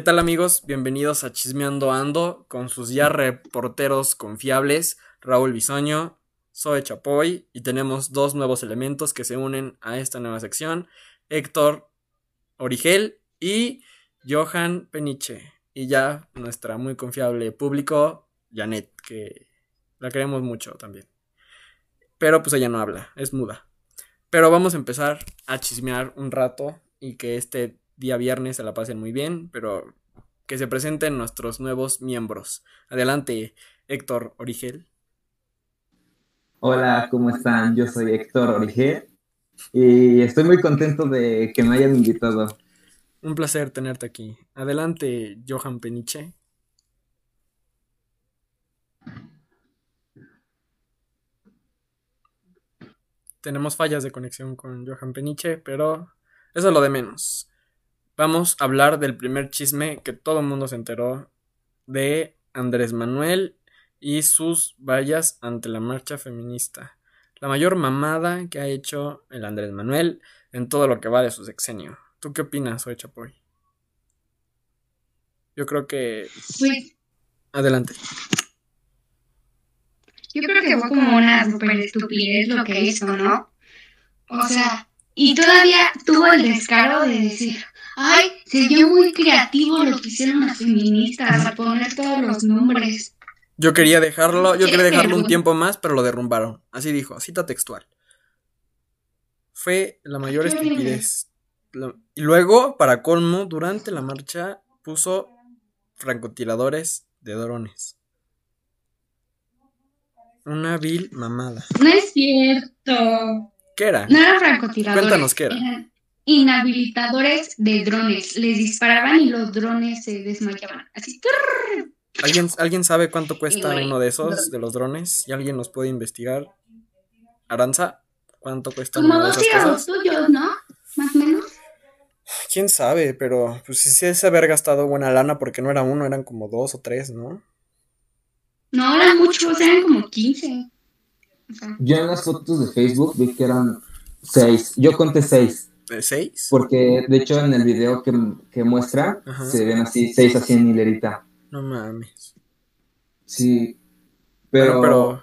¿Qué tal amigos? Bienvenidos a Chismeando Ando con sus ya reporteros confiables, Raúl Bisoño, Zoe Chapoy y tenemos dos nuevos elementos que se unen a esta nueva sección, Héctor Origel y Johan Peniche. Y ya nuestra muy confiable público, Janet, que la queremos mucho también. Pero pues ella no habla, es muda. Pero vamos a empezar a chismear un rato y que este día viernes se la pasen muy bien, pero que se presenten nuestros nuevos miembros. Adelante, Héctor Origel. Hola, ¿cómo están? Yo soy Héctor Origel y estoy muy contento de que me hayan invitado. Un placer tenerte aquí. Adelante, Johan Peniche. Tenemos fallas de conexión con Johan Peniche, pero eso es lo de menos. Vamos a hablar del primer chisme que todo el mundo se enteró de Andrés Manuel y sus vallas ante la marcha feminista. La mayor mamada que ha hecho el Andrés Manuel en todo lo que va de su sexenio. ¿Tú qué opinas, Oye Chapoy? Yo creo que. Pues, Adelante. yo creo que fue como una super estupidez lo que hizo, ¿no? O sea, y todavía tuvo el descaro de decir, ay, se vio muy creativo lo que hicieron las feministas, a poner todos los nombres. Yo quería dejarlo, yo quería dejarlo un tiempo más, pero lo derrumbaron. Así dijo, cita textual. Fue la mayor estupidez. Y luego, para colmo, durante la marcha puso francotiradores de drones. Una vil mamada. No es cierto. ¿Qué era? No eran francotiradores. Cuéntanos qué era. Eran inhabilitadores de drones. Les disparaban y los drones se desmayaban. Así. ¿Alguien, ¿Alguien sabe cuánto cuesta uno de esos, de los drones? ¿Y alguien nos puede investigar? Aranza, ¿cuánto cuesta Como una de dos esas tirados cosas? tuyos, ¿no? Más o menos. ¿Quién sabe? Pero pues sí se haber gastado buena lana porque no era uno, eran como dos o tres, ¿no? No eran muchos, eran como 15. O sea, Yo en las fotos de Facebook vi que eran seis. Yo conté seis, ¿De seis? porque de hecho en el video que, que muestra Ajá. se ven así, seis así en hilerita. No mames. Sí, pero, Pero-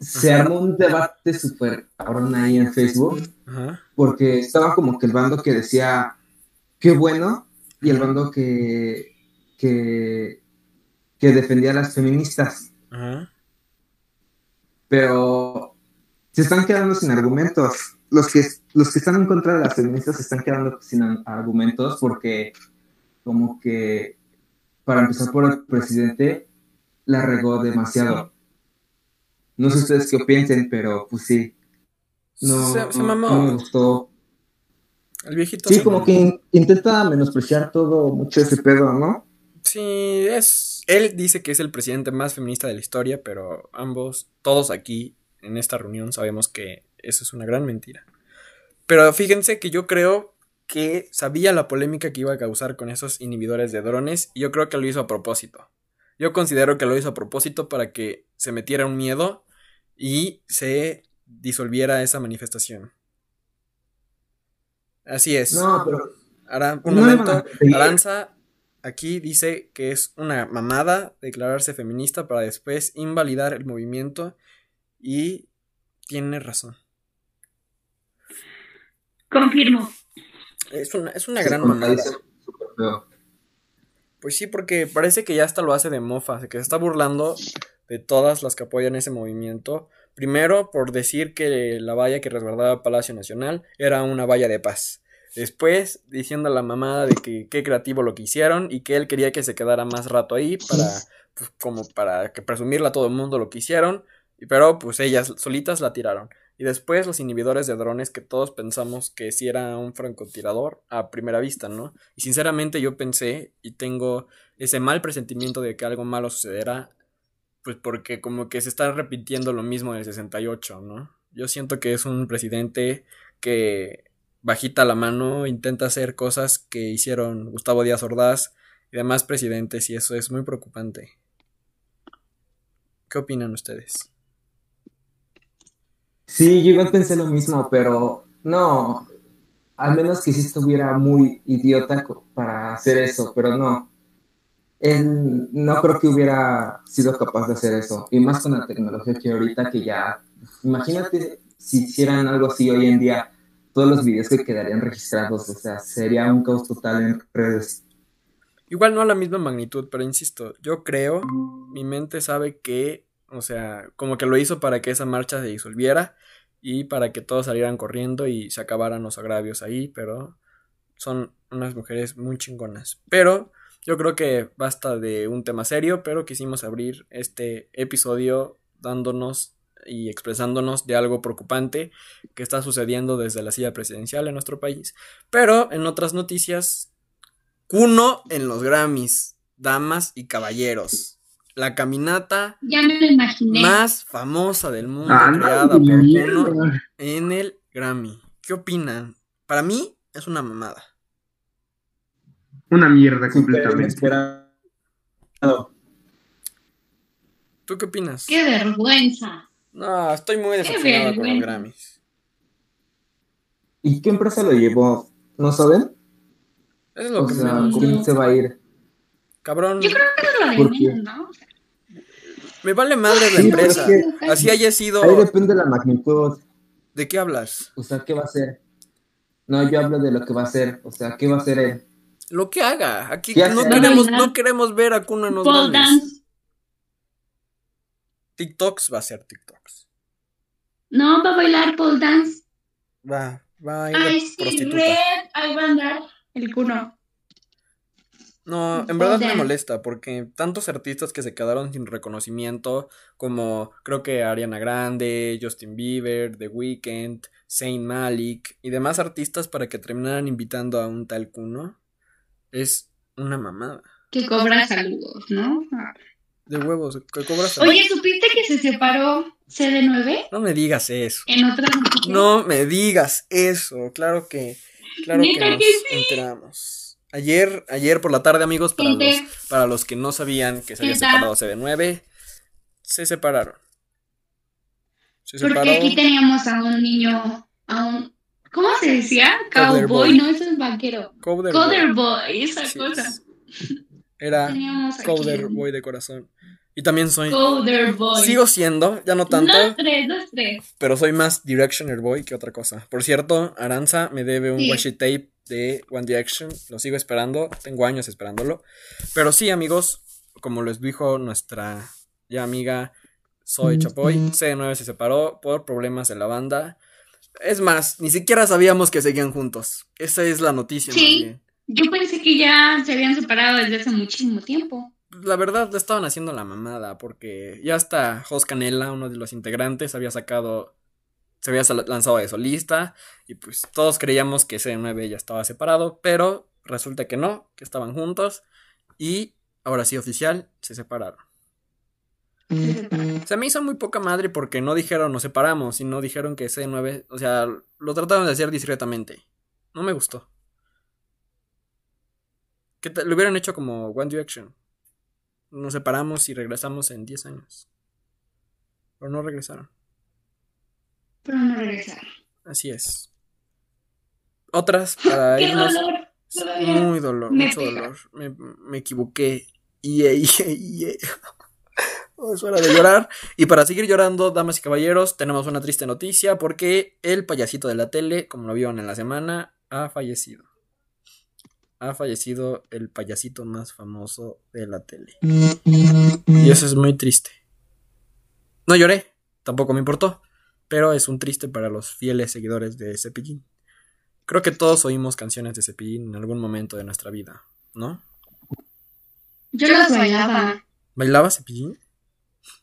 se armó un debate súper cabrón ahí en Facebook, Ajá. porque estaba como que el bando que decía, qué bueno, y el bando que, que, que defendía a las feministas. Ajá. pero se están quedando sin argumentos. Los que, los que están en contra de las feministas se están quedando sin argumentos porque como que, para empezar por el presidente, la regó demasiado. No sé ustedes qué piensen, pero pues sí. No, se, mamó. no me gustó. El viejito Sí, como mamó. que in- intenta menospreciar todo mucho ese pedo, ¿no? Sí, es. Él dice que es el presidente más feminista de la historia, pero ambos, todos aquí en esta reunión, sabemos que eso es una gran mentira. Pero fíjense que yo creo que sabía la polémica que iba a causar con esos inhibidores de drones y yo creo que lo hizo a propósito. Yo considero que lo hizo a propósito para que se metiera un miedo y se disolviera esa manifestación. Así es. No, pero Ahora, un momento. Aranza aquí dice que es una mamada declararse feminista para después invalidar el movimiento y tiene razón. confirmo. Es una, es una gran mamada. Pues sí, porque parece que ya hasta lo hace de mofa, que se está burlando de todas las que apoyan ese movimiento. Primero, por decir que la valla que resguardaba Palacio Nacional era una valla de paz. Después, diciendo a la mamada de que qué creativo lo que hicieron y que él quería que se quedara más rato ahí para, pues, como para que presumirle a todo el mundo lo que hicieron. Pero pues ellas solitas la tiraron. Y después los inhibidores de drones que todos pensamos que si era un francotirador a primera vista, ¿no? Y sinceramente yo pensé y tengo ese mal presentimiento de que algo malo sucederá, pues porque como que se está repitiendo lo mismo del 68, ¿no? Yo siento que es un presidente que bajita la mano intenta hacer cosas que hicieron Gustavo Díaz Ordaz y demás presidentes y eso es muy preocupante. ¿Qué opinan ustedes? Sí, yo igual pensé lo mismo, pero no. al menos que si estuviera muy idiota para hacer eso, pero no. Él no creo que hubiera sido capaz de hacer eso. Y más con la tecnología que ahorita que ya... Imagínate si hicieran algo así hoy en día, todos los videos que quedarían registrados, o sea, sería un caos total en redes. Igual no a la misma magnitud, pero insisto, yo creo, mi mente sabe que, o sea, como que lo hizo para que esa marcha se disolviera y para que todos salieran corriendo y se acabaran los agravios ahí, pero son unas mujeres muy chingonas. Pero yo creo que basta de un tema serio, pero quisimos abrir este episodio dándonos y expresándonos de algo preocupante que está sucediendo desde la silla presidencial en nuestro país. Pero en otras noticias, Cuno en los Grammys, damas y caballeros la caminata más famosa del mundo ah, creada por Kuno en el Grammy. ¿Qué opinan? Para mí es una mamada. Una mierda completamente. ¿Tú qué opinas? ¡Qué vergüenza! No, estoy muy decepcionado con los Grammys. ¿Y qué empresa lo llevó? ¿No saben? Es lo que ¿Quién se va a ir? Cabrón. Yo creo que es lo de ¿no? Me vale madre la empresa. Así haya sido. Ahí depende de la magnitud. ¿De qué hablas? O sea, ¿qué va a hacer? No, yo hablo de lo que va a hacer. O sea, ¿qué va a hacer él? Lo que haga. Aquí no queremos, no queremos ver a Kuno en los grandes. TikToks va a ser TikToks. No, va a bailar pole dance. Va, va a ir Ay, sí, red, ahí va a andar el Kuno. No, en verdad me molesta porque tantos artistas que se quedaron sin reconocimiento, como creo que Ariana Grande, Justin Bieber, The Weeknd, Saint Malik y demás artistas para que terminaran invitando a un tal Kuno, es una mamada. Que cobra saludos, ¿no? De huevos, que cobra saludos. Oye, ¿supiste que se separó CD9? No me digas eso. En otras No me digas eso, claro que, claro que nos enteramos. Ayer, ayer por la tarde, amigos, para los, para los que no sabían que se había separado CB9, se separaron. Porque aquí teníamos a un niño, a un, ¿cómo se decía? Cowboy, no, eso es vaquero. Coder, boy. esa cosa. Era Coder Boy de corazón. Y también soy. Coder Boy. Sigo siendo, ya no tanto. Dos, tres, dos, tres. Pero soy más Directioner Boy que otra cosa. Por cierto, Aranza me debe un washi tape de One Direction. Lo sigo esperando, tengo años esperándolo. Pero sí, amigos, como les dijo nuestra ya amiga Soy Chapoy, C9 se separó por problemas en la banda. Es más, ni siquiera sabíamos que seguían juntos. Esa es la noticia. Sí, yo pensé que ya se habían separado desde hace muchísimo tiempo. La verdad, le estaban haciendo la mamada, porque ya hasta Jos Canela, uno de los integrantes, había sacado se había lanzado de solista y pues todos creíamos que C9 ya estaba separado, pero resulta que no, que estaban juntos y ahora sí oficial se separaron. Se me hizo muy poca madre porque no dijeron nos separamos, sino dijeron que C9, o sea, lo trataron de hacer discretamente. No me gustó. Que lo hubieran hecho como One Direction. Nos separamos y regresamos en 10 años. Pero no regresaron pero no regresar. Así es. Otras para ¡Qué dolor! Muy dolor, mucho dolor. Me, me equivoqué. Y es hora de llorar. Y para seguir llorando, damas y caballeros, tenemos una triste noticia porque el payasito de la tele, como lo vieron en la semana, ha fallecido. Ha fallecido el payasito más famoso de la tele. Y eso es muy triste. No lloré, tampoco me importó pero es un triste para los fieles seguidores de Cepillín. Creo que todos oímos canciones de Cepillín en algún momento de nuestra vida, ¿no? Yo las bailaba. ¿Bailaba Cepillín?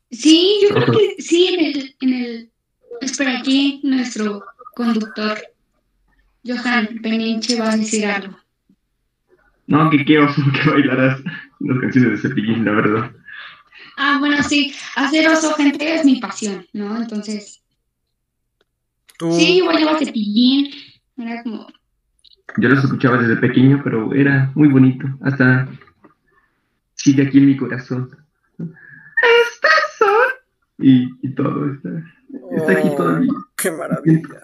Sí, yo creo que sí, en el, en el... Espera, aquí nuestro conductor, Johan Peniche, va a decir algo. No, que qué oso que bailaras las canciones de Cepillín, la verdad. Ah, bueno, sí, hacer oso, gente, es mi pasión, ¿no? Entonces, Sí, igual lleva cepillín. Era como. Yo los escuchaba desde pequeño, pero era muy bonito. Hasta sigue aquí en mi corazón. Estas son. Y, y todo está, está aquí todavía. ¡Qué maravilla!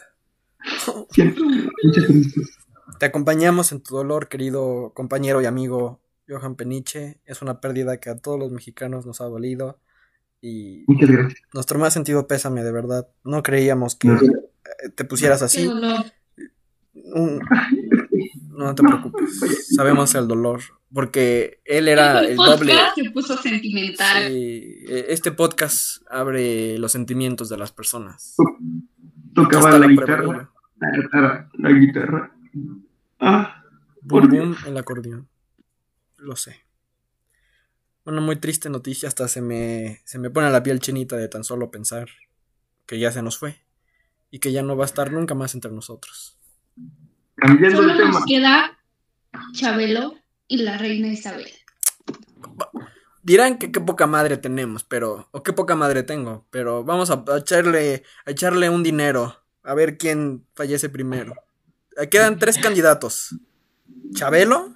Siento muchas tristeza. Te acompañamos en tu dolor, querido compañero y amigo Johan Peniche. Es una pérdida que a todos los mexicanos nos ha dolido. Y Muchas gracias. nuestro más sentido pésame, de verdad. No creíamos que eh, te pusieras así. dolor. Un- No te preocupes. Sabemos el dolor. Porque él era el doble. se puso sentimental. Sí, eh, este podcast abre los sentimientos de las personas. Tocaba la guitarra, la guitarra, la guitarra. Ah, Boom Por boom el acordeón. Lo sé. Una muy triste noticia, hasta se me, se me pone la piel chinita de tan solo pensar que ya se nos fue y que ya no va a estar nunca más entre nosotros. cambiando Solo de tema. nos queda Chabelo y la reina Isabel. Dirán que qué poca madre tenemos, pero o qué poca madre tengo, pero vamos a, a echarle a echarle un dinero a ver quién fallece primero. Eh, Quedan tres candidatos. Chabelo,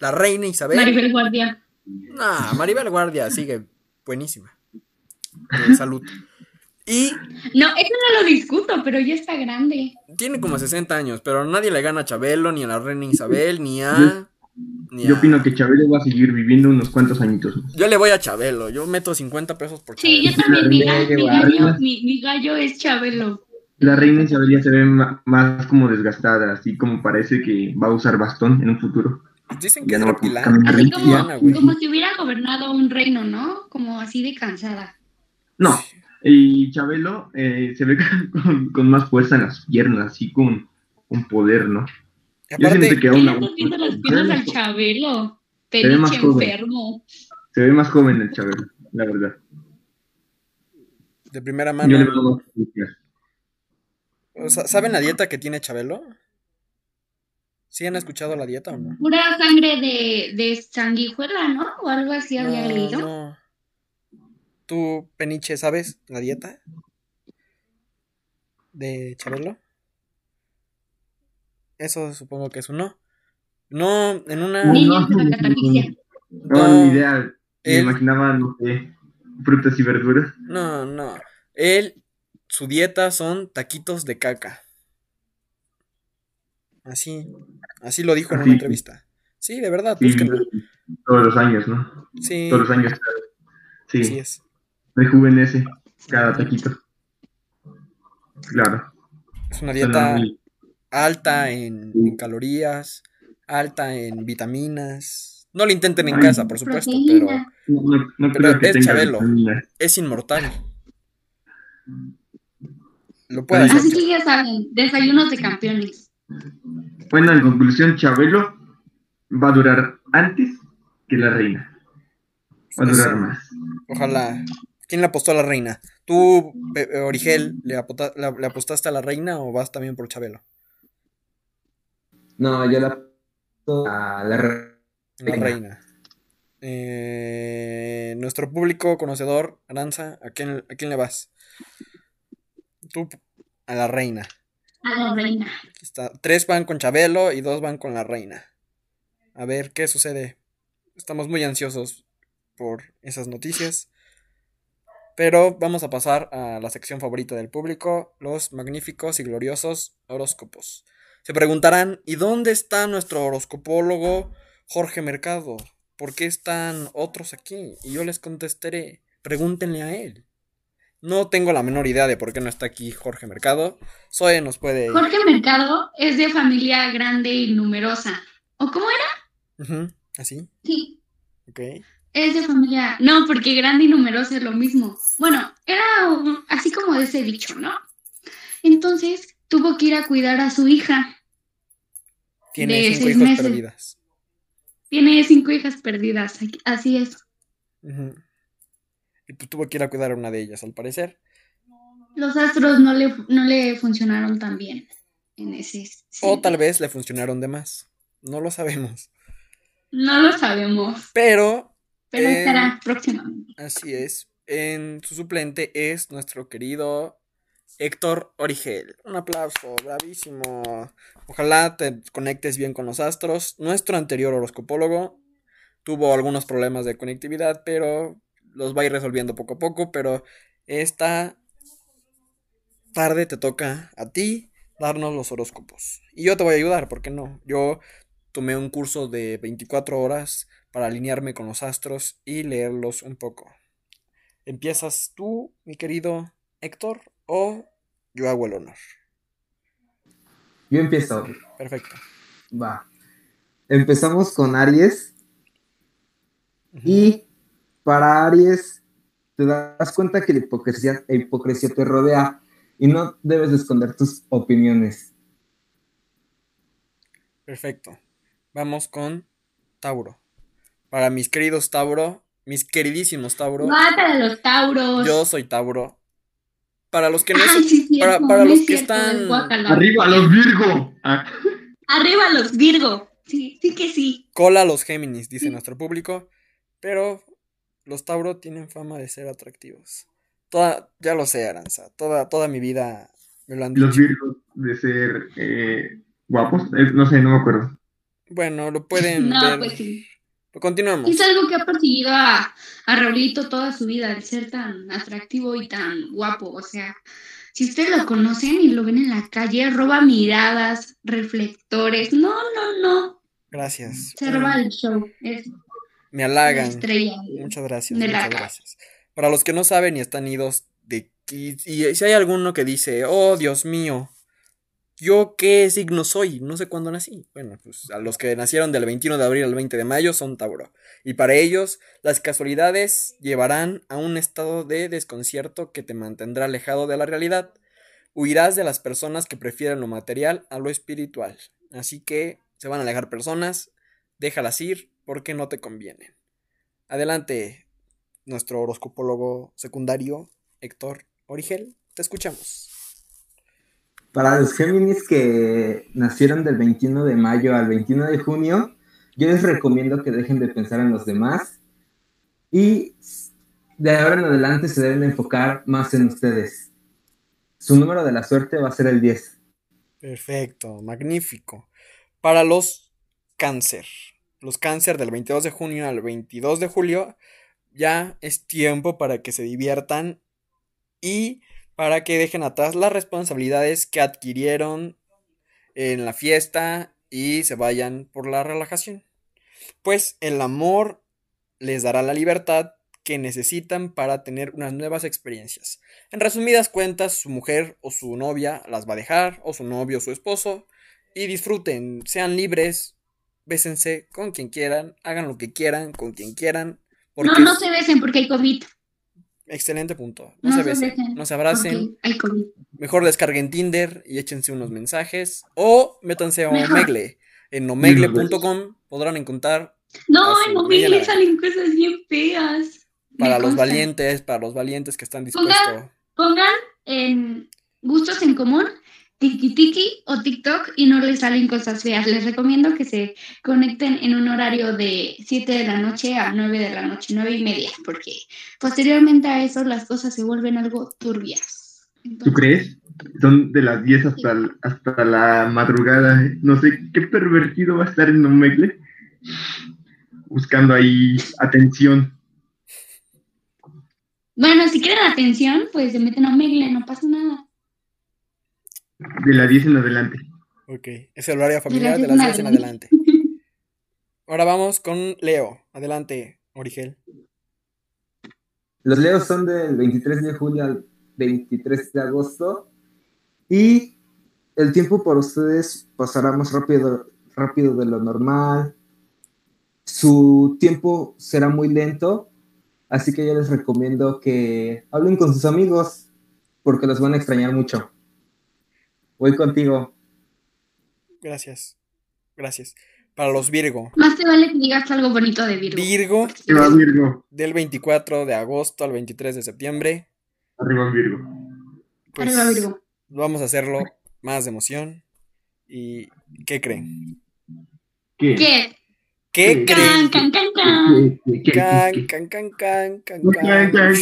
la reina Isabel. Maribel Guardia. Nah, Maribel Guardia sigue buenísima. De salud. Y No, eso no lo discuto, pero ya está grande. tiene como 60 años, pero nadie le gana a Chabelo, ni a la reina Isabel, ni a. Ni Yo a- opino que Chabelo va a seguir viviendo unos cuantos añitos. Yo le voy a Chabelo, yo meto 50 pesos por Sí, Chabelo. yo también. Mi, ga- Reina mi Guardia. gallo, mi, mi gallo es Chabelo. La reina Isabel ya se ve más como desgastada, así como parece que va a usar bastón en un futuro. Dicen que Ya es no va a reptilana. caminar. Así como, como si hubiera gobernado un reino, ¿no? Como así de cansada. No, y Chabelo eh, se ve con, con más fuerza en las piernas, así con, con poder, ¿no? Y Yo siento aparte, que ¿Qué aún le aún- estás viendo las piernas al Chabelo? ve más joven. enfermo. se ve más joven el Chabelo, la verdad. de primera Yo le mano. veo más. O sea, ¿Saben la dieta que tiene Chabelo? ¿Sí han escuchado la dieta o no? Pura sangre de, de sanguijuela, ¿no? O algo así había No, leído. no. ¿Tú, Peniche, sabes la dieta de Chabelo? Eso supongo que es un no. No, en una... Niños. No, No, ni idea. Me él- imaginaba, no sé, frutas y verduras. No, no. Él, su dieta son taquitos de caca. Así, así lo dijo en una entrevista. Sí, de verdad, Sí, todos los años, ¿no? Sí, Todos los años. Sí, así es. rejuvenece cada taquito. Claro. Es una dieta muy- alta en, en calorías, alta en vitaminas. No lo intenten en Ay. casa, por supuesto, pero Proteína. No, no- no Pero creo que es Chabelo. vitaminas. es inmortal. Lo puede Ay. hacer. Así que ya saben, desayunos de campeones. Bueno, en conclusión, Chabelo va a durar antes que la reina. Va a durar Eso. más. Ojalá. ¿Quién le apostó a la reina? ¿Tú, Pe- Origel, le, apota- la- le apostaste a la reina o vas también por Chabelo? No, yo la a la re- La Reina. reina. Eh, nuestro público conocedor, Aranza, ¿a quién, ¿a quién le vas? Tú, a la reina. A la reina. Aquí está. Tres van con Chabelo y dos van con la reina. A ver qué sucede. Estamos muy ansiosos por esas noticias. Pero vamos a pasar a la sección favorita del público, los magníficos y gloriosos horóscopos. Se preguntarán, ¿y dónde está nuestro horoscopólogo Jorge Mercado? ¿Por qué están otros aquí? Y yo les contestaré, pregúntenle a él. No tengo la menor idea de por qué no está aquí Jorge Mercado. Zoe nos puede... Jorge Mercado es de familia grande y numerosa. ¿O cómo era? ¿Así? Sí, Ok. es de familia. No, porque grande y numerosa es lo mismo. Bueno, era así como ese dicho, ¿no? Entonces tuvo que ir a cuidar a su hija. Tiene De cinco meses. perdidas. Tiene cinco hijas perdidas. Así es. Y pues tuvo que ir a cuidar a una de ellas, al parecer. Los astros no le, no le funcionaron tan bien en ese. O tal vez le funcionaron de más. No lo sabemos. No lo sabemos, Pero, pero Eh, estará próximamente. así es. En su suplente es nuestro querido Héctor Origel. Un aplauso, bravísimo. Ojalá te conectes bien con los astros. Nuestro anterior horoscopólogo tuvo algunos problemas de conectividad, pero los va a ir resolviendo poco a poco. Pero esta tarde te toca a ti darnos los horóscopos. Y yo te voy a ayudar, ¿por qué no? Yo tomé un curso de 24 horas para alinearme con los astros y leerlos un poco. ¿Empiezas tú, mi querido Héctor, o yo hago el honor? Yo empiezo. Perfecto. Va. Empezamos con Aries. Y para Aries, te das cuenta que la hipocresía, la hipocresía te rodea y no debes esconder tus opiniones. Perfecto. Vamos con Tauro. Para mis queridos Tauro, mis queridísimos Tauro. Mata a los Tauros. Yo soy Tauro. Para los que no Ay, son- sí, cierto, para, para no los es que cierto, están. Arriba, los Virgo. Ah, Arriba los Virgo. Sí, sí que sí. cola los Géminis, dice nuestro público. Pero los Tauro tienen fama de ser atractivos. Toda, ya lo sé, Aranza. Toda, toda mi vida me lo han los dicho. Virgos de ser eh, guapos. Eh, no sé, no me acuerdo. Bueno, lo pueden No, ver. pues sí. Continuamos. Es algo que ha perseguido a, a Raulito toda su vida, el ser tan atractivo y tan guapo. O sea, si ustedes lo conocen y lo ven en la calle, roba miradas, reflectores. No, no, no. Gracias. Se roba el show. Es Me la halagan. estrella. Muchas gracias, muchas gracias. Para los que no saben y están idos de y, y si hay alguno que dice, oh Dios mío, ¿yo qué signo soy? No sé cuándo nací. Bueno, pues a los que nacieron del 21 de abril al 20 de mayo son Tauro. Y para ellos, las casualidades llevarán a un estado de desconcierto que te mantendrá alejado de la realidad. Huirás de las personas que prefieren lo material a lo espiritual. Así que se van a alejar personas, déjalas ir porque no te convienen. Adelante, nuestro horoscopólogo secundario, Héctor Origel. Te escuchamos. Para los Géminis que nacieron del 21 de mayo al 21 de junio, yo les recomiendo que dejen de pensar en los demás y de ahora en adelante se deben enfocar más en ustedes. Su número de la suerte va a ser el 10. Perfecto, magnífico. Para los cáncer, los cáncer del 22 de junio al 22 de julio, ya es tiempo para que se diviertan y para que dejen atrás las responsabilidades que adquirieron en la fiesta y se vayan por la relajación. Pues el amor les dará la libertad que necesitan para tener unas nuevas experiencias. En resumidas cuentas, su mujer o su novia las va a dejar, o su novio o su esposo, y disfruten, sean libres, bésense con quien quieran, hagan lo que quieran, con quien quieran, porque No, no se besen porque hay COVID. excelente punto. No, No se se besen, no se abracen, hay COVID. mejor descarguen Tinder y échense unos mensajes, o métanse a. Omegle. En omegle.com podrán encontrar No, en móvil bella le salen cosas bien feas. Para los valientes, para los valientes que están Pongan- dispuestos. Pongan en gustos en común, tiki tiki o TikTok y no les salen cosas feas. Les recomiendo que se conecten en un horario de 7 de la noche a 9 de la noche, 9 y media, porque posteriormente a eso las cosas se vuelven algo turbias. ¿Tú Entonces, crees? Son de las 10 hasta, hasta la madrugada. ¿eh? No sé qué pervertido va a estar en Omegle buscando ahí atención. Bueno, si quieren atención, pues se meten a Megle, no pasa nada. De las 10 en adelante. Ok, es el horario familiar de las las 10 diez en adelante. Ahora vamos con Leo. Adelante, Origel. Los Leos son del 23 de julio al 23 de agosto y el tiempo por ustedes pasará más rápido, rápido de lo normal. Su tiempo será muy lento, así que yo les recomiendo que hablen con sus amigos porque los van a extrañar mucho. Voy contigo. Gracias. Gracias. Para los Virgo. Más te vale que digas algo bonito de Virgo. Virgo ¿Qué va, Virgo? del 24 de agosto al 23 de septiembre. Arriba, Virgo. Pues Arriba, Virgo. vamos a hacerlo más de emoción. ¿Y qué creen? ¿Qué? ¿Qué? ¿Qué ¿Qué? creen? Can, can, can, can. ¿Qué? ¿Qué? ¿Qué? Can, ¿Qué? can, can, can, can, ¿Qué? can.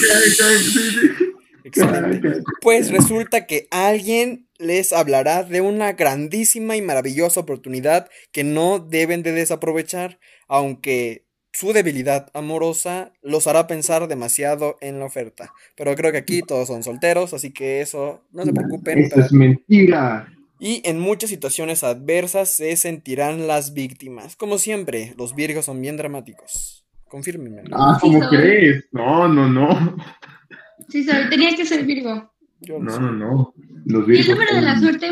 Pues resulta que alguien les hablará de una grandísima y maravillosa oportunidad que no deben de desaprovechar, aunque su debilidad amorosa los hará pensar demasiado en la oferta. Pero creo que aquí todos son solteros, así que eso no se preocupen. Eso pero- es mentira. Y en muchas situaciones adversas se sentirán las víctimas. Como siempre, los virgos son bien dramáticos. Confírmenme. Ah, ¿cómo crees? No, no, no. Sí, soy. Tenía que ser Virgo. Yo no No, sé. no, no. Los ¿Y el número de la suerte?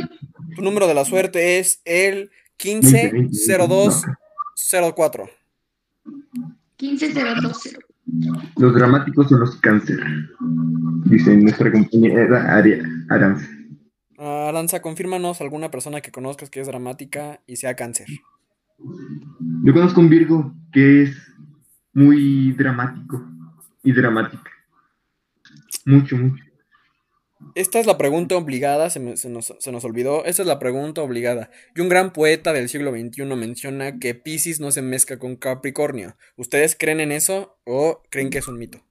Tu número de la suerte es el 20, 20, 150204. 15020. Los dramáticos son los cáncer. Dice nuestra compañera Aria, Aranza. Ah, Aranza, confírmanos alguna persona que conozcas que es dramática y sea cáncer. Yo conozco un Virgo que es muy dramático y dramática. Mucho, mucho. Esta es la pregunta obligada, se, me- se nos, se nos olvidó. Esta es la pregunta obligada. Y un gran poeta del siglo XXI menciona que Piscis no se mezcla con Capricornio. ¿Ustedes creen en eso o creen que es un mito?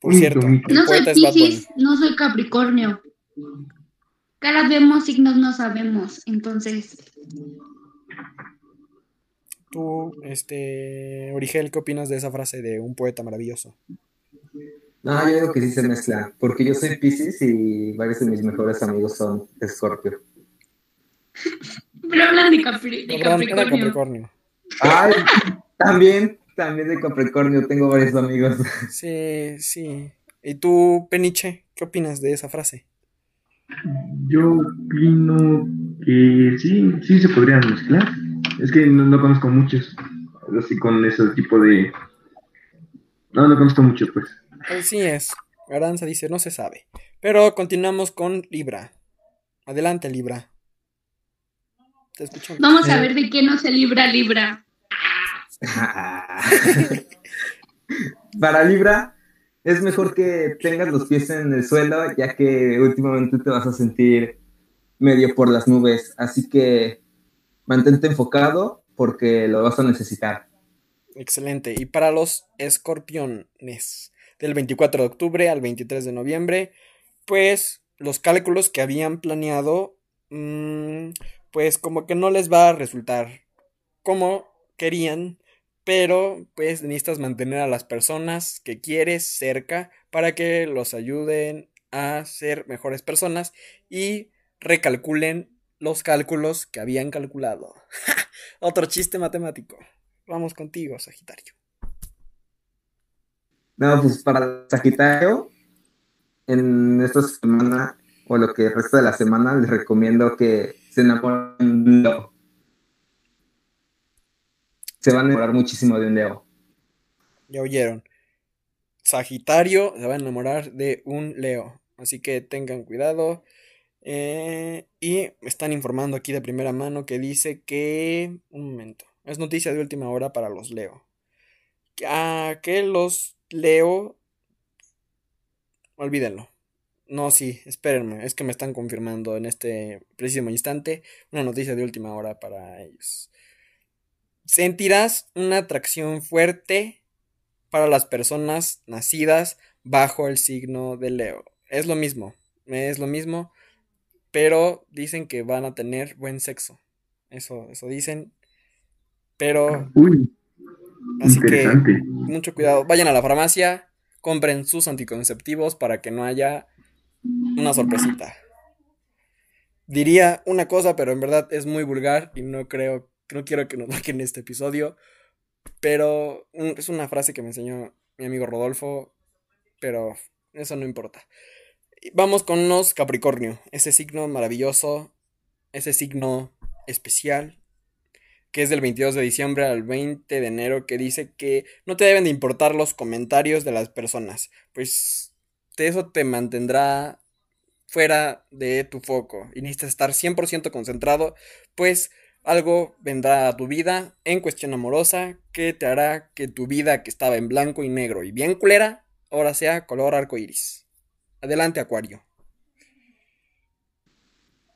Por Mito, cierto, mito. No soy poeta es Bad Bunny. Piscis, no soy Capricornio. Caras vemos, signos no sabemos. Entonces, Tú, este, Origel, ¿qué opinas de esa frase de un poeta maravilloso? No, yo digo que sí se mezclan, porque yo soy Pisces y varios de mis mejores amigos son Scorpio. pero hablan de, Capri-. Capricornio. Ay, también, también de Capricornio, tengo varios amigos. Sí, sí. ¿Y tú, Peniche, qué opinas de esa frase? Yo opino que sí, sí se podrían mezclar. Es que no, no conozco muchos. Así con ese tipo de. No, no conozco mucho, pues. Así es. Aranza dice, no se sabe. Pero continuamos con Libra. Adelante, Libra. Te escucho. Vamos a Eh. ver de qué no se libra Libra. Para Libra, es mejor que tengas los pies en el suelo, ya que últimamente te vas a sentir medio por las nubes. Así que mantente enfocado porque lo vas a necesitar. Excelente. Y para los escorpiones, del 24 de octubre al 23 de noviembre, pues los cálculos que habían planeado, mm, pues como que no les va a resultar como querían, pero pues necesitas mantener a las personas que quieres cerca para que los ayuden a ser mejores personas y recalculen los cálculos que habían calculado. Otro chiste matemático. Vamos contigo, Sagitario. No, pues para Sagitario, en esta semana o lo que resta de la semana, les recomiendo que se enamoren de un Leo. Se van a enamorar muchísimo de un Leo. Ya oyeron. Sagitario se va a enamorar de un Leo. Así que tengan cuidado. Eh, y están informando aquí de primera mano que dice que... Un momento. Es noticia de última hora para los Leo. Que, ah, que los Leo... Olvídenlo. No, sí, espérenme. Es que me están confirmando en este preciso instante una noticia de última hora para ellos. Sentirás una atracción fuerte para las personas nacidas bajo el signo de Leo. Es lo mismo, es lo mismo, pero dicen que van a tener buen sexo. Eso, eso dicen. Pero, Uy, así que mucho cuidado. Vayan a la farmacia, compren sus anticonceptivos para que no haya una sorpresita. Diría una cosa, pero en verdad es muy vulgar y no creo, no quiero que nos bajen este episodio. Pero es una frase que me enseñó mi amigo Rodolfo, pero eso no importa. Vamos con los Capricornio, ese signo maravilloso, ese signo especial, que es del 22 de diciembre al 20 de enero, que dice que no te deben de importar los comentarios de las personas, pues de eso te mantendrá fuera de tu foco y necesitas estar 100% concentrado, pues algo vendrá a tu vida en cuestión amorosa que te hará que tu vida que estaba en blanco y negro y bien culera, ahora sea color arco iris. Adelante, Acuario.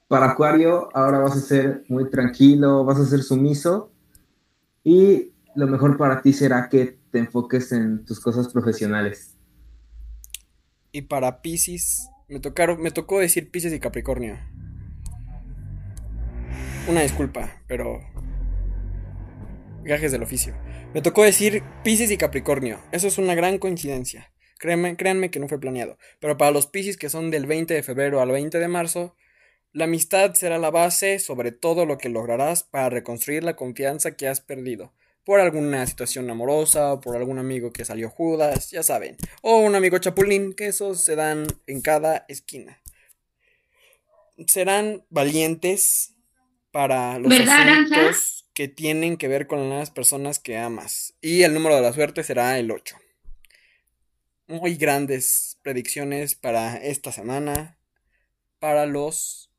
Para Acuario, ahora vas a ser muy tranquilo, vas a ser sumiso y lo mejor para ti será que te enfoques en tus cosas profesionales. Y para Pisces, me tocaron, me tocó decir Pisces y Capricornio. Una disculpa, pero gajes del oficio. Me tocó decir Pisces y Capricornio. Eso es una gran coincidencia. Créanme, créanme que no fue planeado. Pero para los Piscis que son del 20 de febrero al 20 de marzo, la amistad será la base sobre todo lo que lograrás para reconstruir la confianza que has perdido. Por alguna situación amorosa, o por algún amigo que salió Judas, ya saben. O un amigo chapulín, que esos se dan en cada esquina. Serán valientes para los asuntos que tienen que ver con las personas que amas. Y el número de la suerte será el 8. Muy grandes predicciones para esta semana. Para los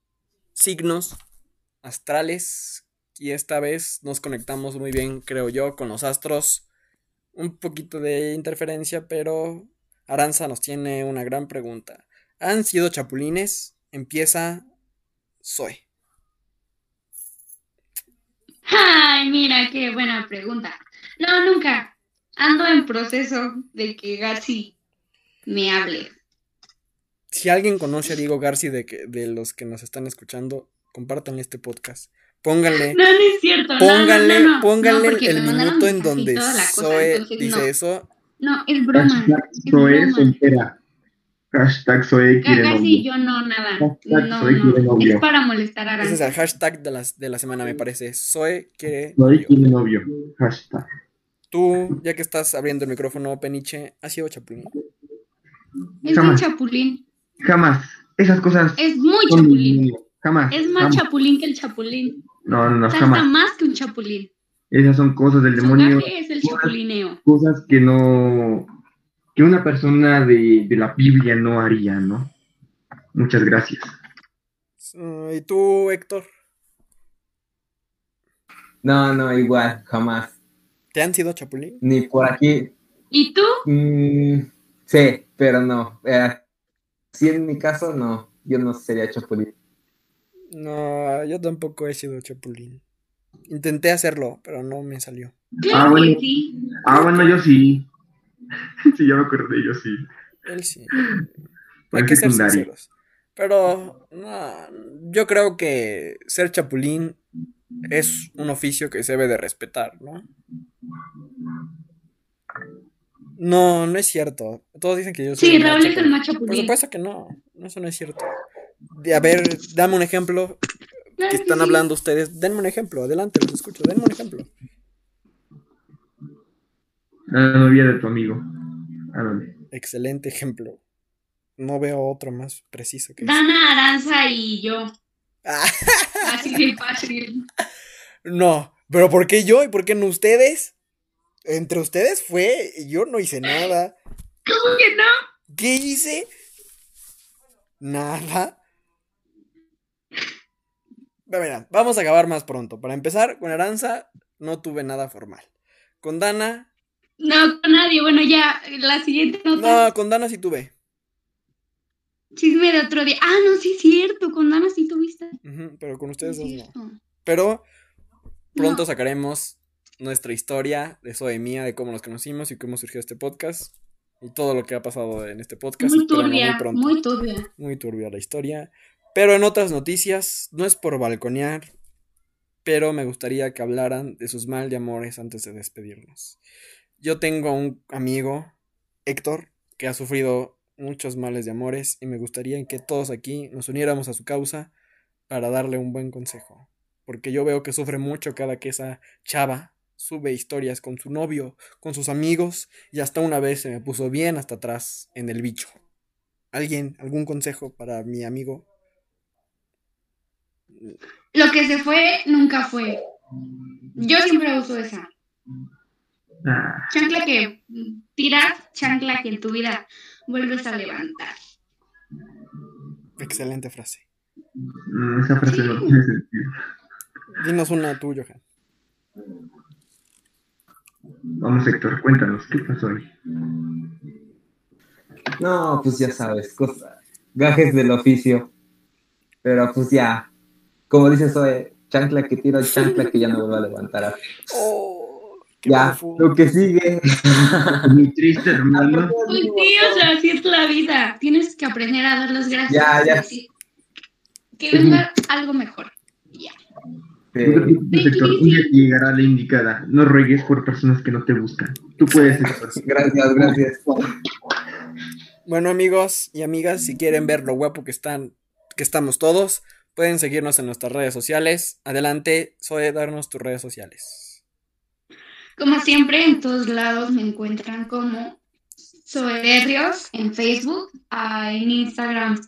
signos astrales. Y esta vez nos conectamos muy bien, creo yo, con los astros. Un poquito de interferencia, pero Aranza nos tiene una gran pregunta. ¿Han sido chapulines? Empieza Zoe. Ay, mira, qué buena pregunta. No, nunca. Ando en proceso de que Garci me hable. Si alguien conoce a Diego Garci de, que, de los que nos están escuchando, compártanle este podcast. Pónganle, No, no es cierto. no, no, pónganle, no, no. pónganle el minuto en donde la cosa, Zoe entonces dice no. eso. No, es broma. Hashtag Es Zoe broma. soltera. Hashtag Zoe quiere y yo no, nada. Hashtag No, quiere no. novio. Es para molestar a Ese es Aranza. el hashtag de, las, de la semana, me parece. Zoe quiere Zoe novio. quiere novio. Hashtag. Tú, ya que estás abriendo el micrófono, Peniche, ¿has sido chapulín? Es Jamás. un chapulín. Jamás. Esas cosas Es muy chapulín. Jamás. Es más jamás. chapulín que el chapulín. No, no, no, Salta jamás. más que un chapulín. Esas son cosas del demonio. es el chapulineo. Cosas que no. que una persona de, de la Biblia no haría, ¿no? Muchas gracias. Uh, ¿Y tú, Héctor? No, no, igual, jamás. ¿Te han sido chapulín? Ni por aquí. ¿Y tú? mm, sí, pero no. Eh, si en mi caso, no. Yo no sería chapulín. No, yo tampoco he sido chapulín. Intenté hacerlo, pero no me salió. Ah, bueno. Ah, bueno, yo sí. sí, yo me acordé, yo sí. Él sí. Hay que ser sinceros. Pero no, yo creo que ser chapulín es un oficio que se debe de respetar, ¿no? No, no es cierto. Todos dicen que yo soy Sí, es el chapulín. más Por supuesto que no. Eso no es cierto. De, a ver, dame un ejemplo. Claro que que están sí. hablando ustedes. Denme un ejemplo. Adelante, los escucho. Denme un ejemplo. La novia de tu amigo. Ándale. Excelente ejemplo. No veo otro más preciso que eso. Dana, Aranza y yo. Ah, Así de fácil. no, pero ¿por qué yo y por qué no ustedes? Entre ustedes fue, y yo no hice nada. ¿Cómo que no? ¿Qué hice? Nada. Pero mira, vamos a acabar más pronto. Para empezar, con Aranza no tuve nada formal. Con Dana, No, con nadie. Bueno, ya, la siguiente nota. no, con Dana sí tuve. Chisme de otro día. Ah, no, sí es cierto. Con Dana sí tuviste. Pero con ustedes es dos no. Pero pronto No. sacaremos nuestra historia de Zoe mía, de cómo nos conocimos y cómo surgió este podcast. Y todo lo que ha pasado en este podcast. Muy turbia, muy pronto. muy turbia. Muy turbia la historia. Pero en otras noticias, no es por balconear, pero me gustaría que hablaran de sus mal de amores antes de despedirnos. Yo tengo un amigo, Héctor, que ha sufrido muchos males de amores y me gustaría que todos aquí nos uniéramos a su causa para darle un buen consejo. Porque yo veo que sufre mucho cada que esa chava sube historias con su novio, con sus amigos y hasta una vez se me puso bien hasta atrás en el bicho. ¿Alguien, algún consejo para mi amigo? Lo que se fue, nunca fue. Yo siempre uso esa. Ah, Chancla que tiras, chancla que en tu vida vuelves a levantar. Excelente frase. mm, esa frase no Sí. tiene sentido. Dinos una tú, Johan. Vamos, Héctor, cuéntanos, ¿qué pasó ahí? No, pues ya sabes, cosas, gajes del oficio. Pero pues ya, como dice Zoe, chancla que tiro, chancla que ya no vuelvo a levantar. Oh, qué Ya, profundo. lo que sigue. Muy triste, hermano. Pues sí, o sea, así es la vida. Tienes que aprender a dar las gracias. Ya, ya. Que venga algo mejor. Ya. No te preocupes, Héctor, un día te llegará la indicada. No ruegues por personas que no te buscan. Tú puedes. Gracias, gracias. Bueno, amigos y amigas, si quieren ver lo guapo que están, que estamos todos, pueden seguirnos en nuestras redes sociales. Adelante, Zoe, darnos tus redes sociales. Como siempre, en todos lados me encuentran como Soberrios en Facebook, ah, en Instagram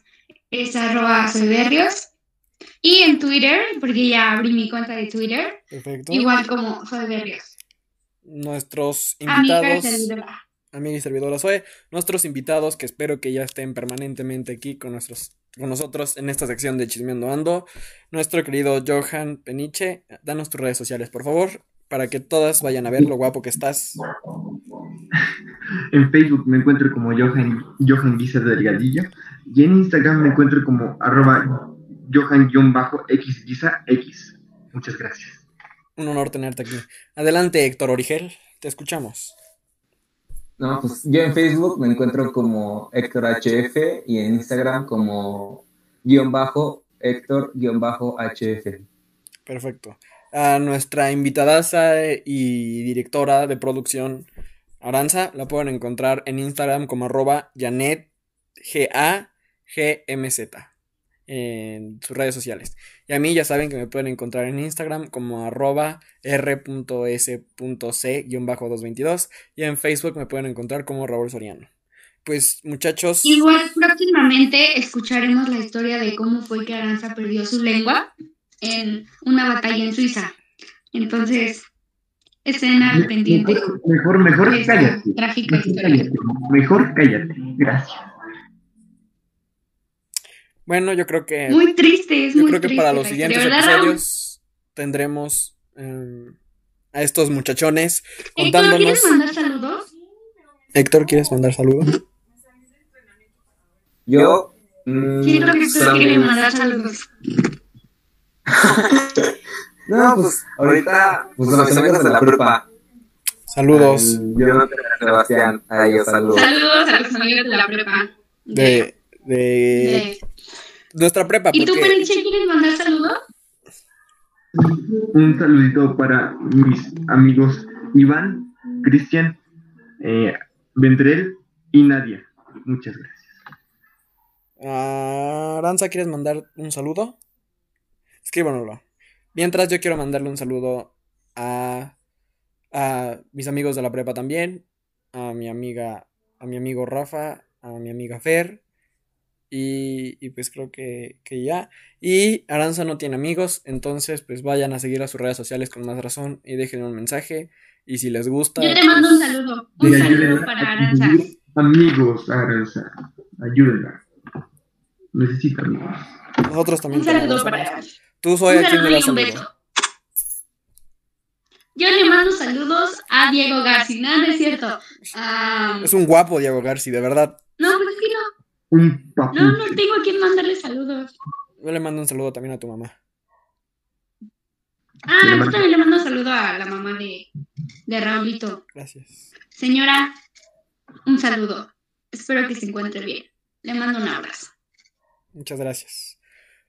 es arroba Soberrios y en Twitter, porque ya abrí mi cuenta de Twitter, Perfecto. igual como Soberrios. Nuestros Amiga invitados, servidora. amiga y servidora Zoe, nuestros invitados que espero que ya estén permanentemente aquí con, nuestros, con nosotros en esta sección de Chismeando Ando. Nuestro querido Johan Peniche, danos tus redes sociales, por favor, para que todas vayan a ver lo guapo que estás. En Facebook me encuentro como Johan, Johan Guisa Delgadillo y en Instagram me encuentro como arroba Johan-X. Muchas gracias. Un honor tenerte aquí. Adelante, Héctor Origel, te escuchamos. No, pues yo en Facebook me encuentro como Héctor HF y en Instagram como guion bajo Héctor guion bajo HF. Perfecto. A nuestra invitada y directora de producción, Aranza, la pueden encontrar en Instagram como arroba Janet G-A-G-M-Z en sus redes sociales. Y a mí ya saben que me pueden encontrar en Instagram como arroba r.s.c-222 y en Facebook me pueden encontrar como Raúl Soriano. Pues muchachos, Igual próximamente escucharemos la historia de cómo fue que Aranza perdió su lengua en una batalla en Suiza. Entonces, estén al pendiente. Mejor, mejor, mejor cállate. trágica Mejor historia. cállate. Mejor cállate. Gracias. Bueno, yo creo que Muy triste, es yo muy creo que triste para los siguientes episodios tendremos eh, a estos muchachones Héctor, contándonos. ¿quieres mandar saludos? Héctor, ¿quieres mandar saludos? Yo. mm, Siento que Héctor quiere mandar saludos. No, pues ahorita, pues a amigos de la prepa. Saludos Al Jonathan, a Sebastián, a ellos saludos. Saludos a los amigos de la prepa. de, de de- nuestra prepa. ¿Y tú, Peniche, quieres mandar saludos? Un saludito para mis amigos Iván, Cristian, eh, Vendrell y Nadia. Muchas gracias. Ah, Aranza, ¿quieres mandar un saludo? Escríbanoslo. Mientras yo quiero mandarle un saludo a, a mis amigos de la prepa también, a mi amiga, a mi amigo Rafa, a mi amiga Fer, y, y pues creo que, que ya. Y Aranza no tiene amigos, entonces pues vayan a seguir a sus redes sociales con más razón y déjenle un mensaje. Y si les gusta, Yo te mando un pues, saludo. Un saludo para Aranza. Amigos, Aranza. Ayúdenla. Necesita amigos. nosotros también Un tenemos saludo para amigos. Aranza. Tú soy Un a quien le das un beso. Yo le mando saludos a Diego García. No, no es cierto. Es un guapo Diego Garci, de verdad. no, pues es que no. Un. No, no tengo a quien mandarle saludos. Yo le mando un saludo también a tu mamá. Ah, yo también le mando saludo a la mamá de, de Raulito. Gracias. Señora, un saludo. Espero que se encuentre bien. Le mando un abrazo. Muchas gracias.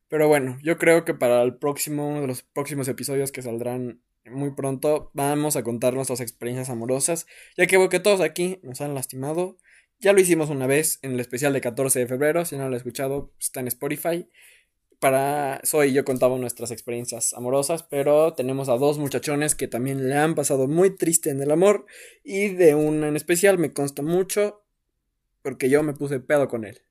Pero bueno, yo creo que para el próximo, uno de los próximos episodios que saldrán muy pronto, vamos a contar nuestras experiencias amorosas, ya que veo que todos aquí nos han lastimado. Ya lo hicimos una vez en el especial de 14 de febrero, si no lo han escuchado, está en Spotify. Para Soy yo contaba nuestras experiencias amorosas, pero tenemos a dos muchachones que también le han pasado muy triste en el amor y de una en especial me consta mucho porque yo me puse pedo con él.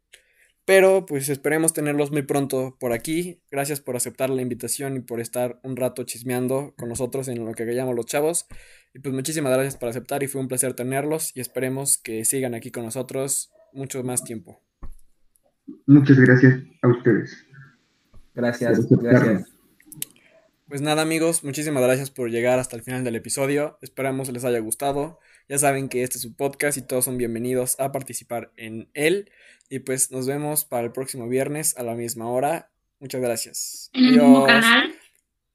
Pero pues esperemos tenerlos muy pronto por aquí. Gracias por aceptar la invitación y por estar un rato chismeando con nosotros en lo que llamamos los chavos. Y pues muchísimas gracias por aceptar y fue un placer tenerlos y esperemos que sigan aquí con nosotros mucho más tiempo. Muchas gracias a ustedes. Gracias, gracias. Pues nada amigos, muchísimas gracias por llegar hasta el final del episodio. Esperamos les haya gustado. Ya saben que este es su podcast y todos son bienvenidos a participar en él. Y pues nos vemos para el próximo viernes a la misma hora. Muchas gracias. En el mismo Adiós. canal.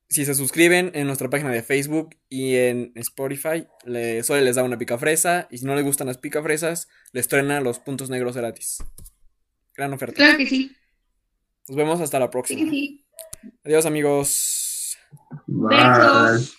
Si se suscriben en nuestra página de Facebook y en Spotify, le, Sole les da una pica fresa. Y si no les gustan las pica fresas, les truena los puntos negros gratis. Gran oferta. Claro que sí. Nos vemos hasta la Sí próxima. que sí. Adiós amigos. Bye. Besos.